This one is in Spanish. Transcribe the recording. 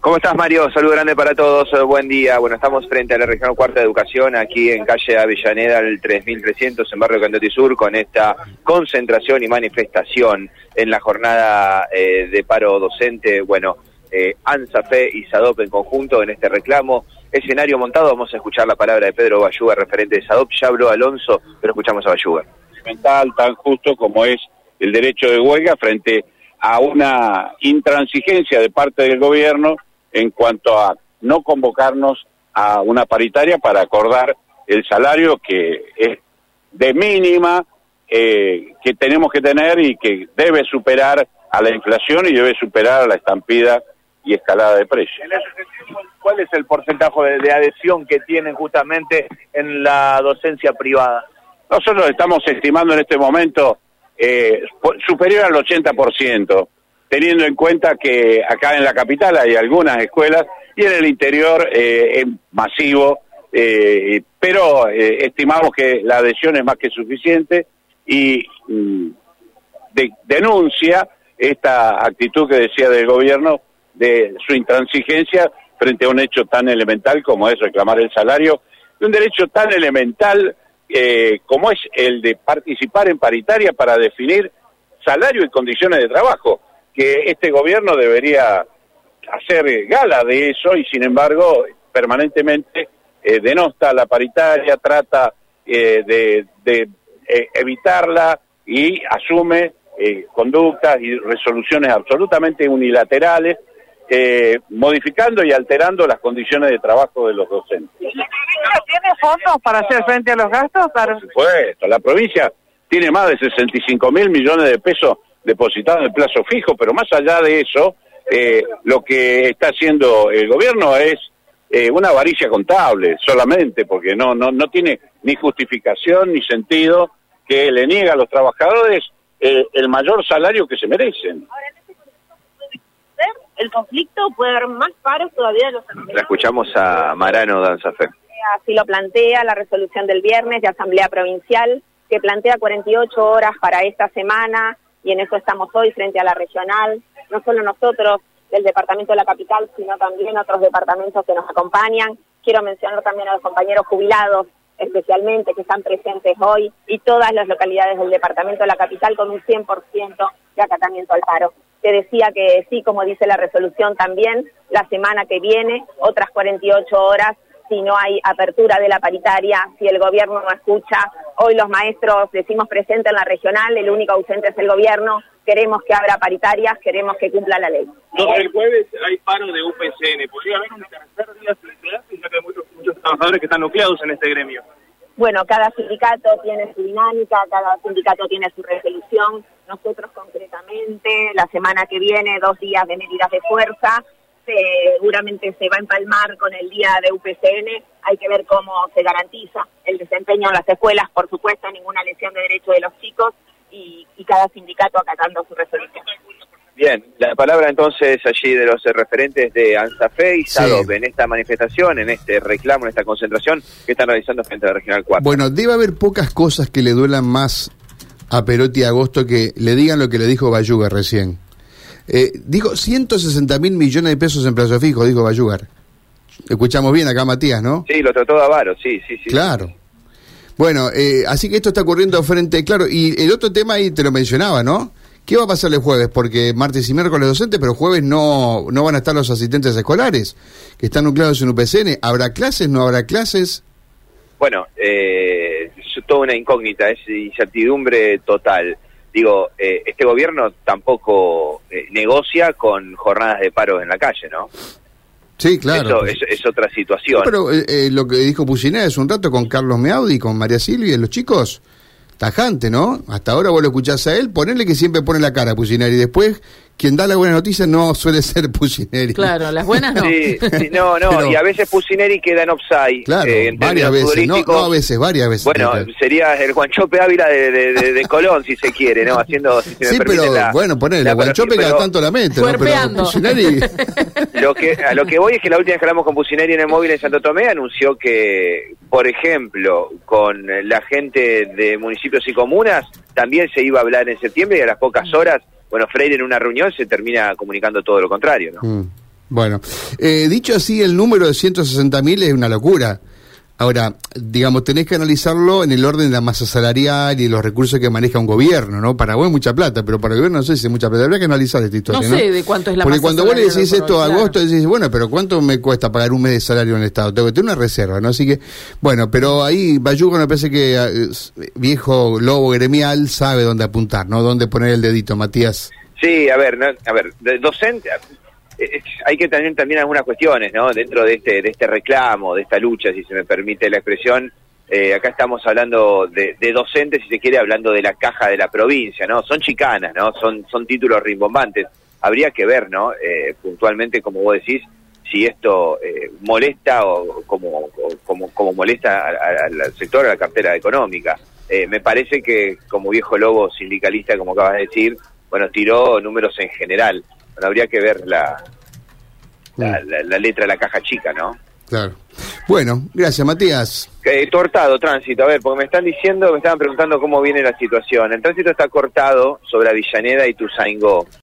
¿Cómo estás, Mario? Saludo grande para todos. eh, Buen día. Bueno, estamos frente a la Regional Cuarta de Educación, aquí en calle Avellaneda, el 3300, en barrio Candoti Sur, con esta concentración y manifestación en la jornada eh, de paro docente. Bueno, eh, ANSAFE y SADOP en conjunto en este reclamo. Escenario montado, vamos a escuchar la palabra de Pedro Bayuga, referente de SADOP. Ya habló Alonso, pero escuchamos a Bayuga. fundamental, tan justo como es el derecho de huelga frente a una intransigencia de parte del gobierno en cuanto a no convocarnos a una paritaria para acordar el salario que es de mínima eh, que tenemos que tener y que debe superar a la inflación y debe superar a la estampida y escalada de precios. ¿Cuál es el porcentaje de, de adhesión que tienen justamente en la docencia privada? Nosotros estamos estimando en este momento eh, superior al 80%, teniendo en cuenta que acá en la capital hay algunas escuelas y en el interior eh, es masivo, eh, pero eh, estimamos que la adhesión es más que suficiente y mm, de- denuncia esta actitud que decía del gobierno de su intransigencia frente a un hecho tan elemental como es reclamar el salario, de un derecho tan elemental como es el de participar en paritaria para definir salario y condiciones de trabajo, que este gobierno debería hacer gala de eso y sin embargo permanentemente eh, denosta la paritaria, trata eh, de, de, eh, evitarla y asume eh, conductas y resoluciones absolutamente unilaterales, eh, modificando y alterando las condiciones de trabajo de los docentes. ¿Tiene fondos para hacer frente a los gastos? Por supuesto, la provincia tiene más de 65 mil millones de pesos depositados en plazo fijo, pero más allá de eso, eh, lo que está haciendo el gobierno es eh, una avaricia contable solamente, porque no, no, no tiene ni justificación ni sentido que le niega a los trabajadores eh, el mayor salario que se merecen. el conflicto, puede haber más paros todavía de los La escuchamos a Marano de ANSAFE. Así lo plantea la resolución del viernes de Asamblea Provincial, que plantea 48 horas para esta semana, y en eso estamos hoy frente a la regional, no solo nosotros del Departamento de la Capital, sino también otros departamentos que nos acompañan. Quiero mencionar también a los compañeros jubilados, especialmente, que están presentes hoy, y todas las localidades del Departamento de la Capital con un 100% de acatamiento al paro. Te decía que sí, como dice la resolución también, la semana que viene, otras 48 horas si no hay apertura de la paritaria, si el gobierno no escucha. Hoy los maestros decimos presente en la regional, el único ausente es el gobierno. Queremos que abra paritarias, queremos que cumpla la ley. El jueves hay paro de UPCN. ¿Podría haber un tercer día sin clase, ya que hay muchos, muchos trabajadores que están nucleados en este gremio? Bueno, cada sindicato tiene su dinámica, cada sindicato tiene su resolución. Nosotros concretamente, la semana que viene, dos días de medidas de fuerza, seguramente se va a empalmar con el día de UPCN. Hay que ver cómo se garantiza el desempeño en las escuelas, por supuesto, ninguna lesión de derechos de los chicos y, y cada sindicato acatando su resolución. Bien, la palabra entonces allí de los referentes de ANSAFE y SADOP en esta manifestación, en este reclamo, en esta concentración que están realizando frente a la Regional 4. Bueno, debe haber pocas cosas que le duelan más a Perotti y Agosto que le digan lo que le dijo Bayugar recién. Eh, dijo 160 mil millones de pesos en plazo fijo, dijo Bayugar. Escuchamos bien acá, Matías, ¿no? Sí, lo trató de avaro, sí, sí, sí. Claro. Bueno, eh, así que esto está ocurriendo frente, claro, y el otro tema ahí te lo mencionaba, ¿no? ¿Qué va a pasar el jueves? Porque martes y miércoles docentes, pero jueves no, no van a estar los asistentes escolares, que están nucleados en UPCN. ¿Habrá clases? ¿No habrá clases? Bueno, eh, es toda una incógnita, es incertidumbre total. Digo, eh, este gobierno tampoco eh, negocia con jornadas de paro en la calle, ¿no? Sí, claro. Eso es, es otra situación. Pero eh, eh, lo que dijo Pucinera hace un rato con Carlos Meaudi, con María Silvia y los chicos, tajante, ¿no? Hasta ahora vos lo escuchás a él, ponele que siempre pone la cara a Pucineri. Y después, quien da la buena noticia no suele ser Pucineri. Claro, las buenas no. Sí, sí, no, no, Pero- y a veces Pusineri queda en offside. Claro, eh, en varias veces, no, a veces, varias veces. Bueno, Claro. sería el Juanchope Ávila de, de, de- de Colón, si se quiere, ¿no? Haciendo, si se me Sí, pero la- bueno, ponele, Guanchope cada tanto la mete, ¿no? Pero. Lo que, a lo que voy es que la última vez que hablamos con Pusineri en el móvil en Santo Tomé anunció que, por ejemplo, con la gente de municipios y comunas también se iba a hablar en septiembre y a las pocas horas, bueno, Freire en una reunión se termina comunicando todo lo contrario, ¿no? Mm. Bueno, eh, dicho así, el número de 160.000 es una locura. Ahora, digamos, tenés que analizarlo en el orden de la masa salarial y los recursos que maneja un gobierno, ¿no? Para vos es mucha plata, pero para el gobierno no sé si es mucha plata. Habría que analizar esta historia, No ¿no? sé de cuánto es la Porque masa cuando vos le salarial decís esto a agosto, decís, bueno, pero ¿cuánto me cuesta pagar un mes de salario en el Estado? Tengo que tener una reserva, ¿no? Así que, bueno, pero ahí Bayuco me parece que eh, es- viejo lobo gremial sabe dónde apuntar, ¿no? Dónde poner el dedito, Matías. Sí, a ver, no- a ver, de docente, hay que tener también algunas cuestiones, ¿no? Dentro de este, de este reclamo, de esta lucha, si se me permite la expresión, eh, acá estamos hablando de, docentes, si se quiere, hablando de la caja de la provincia, ¿no? Son chicanas, ¿no? Son, títulos rimbombantes. Habría que ver, ¿no? Eh, puntualmente, como vos decís, si esto eh, molesta o como, como, como molesta al sector, a la cartera económica. Eh, me parece que como viejo lobo sindicalista, como acabas de decir, bueno, tiró números en general. Habría que ver la, la, la- la letra de la caja chica, ¿no? Claro. Bueno, gracias, Matías. Eh, cortado, tránsito. A ver, porque me están diciendo, me estaban preguntando cómo viene la situación. El tránsito está cortado sobre Avellaneda y Tuzaingó.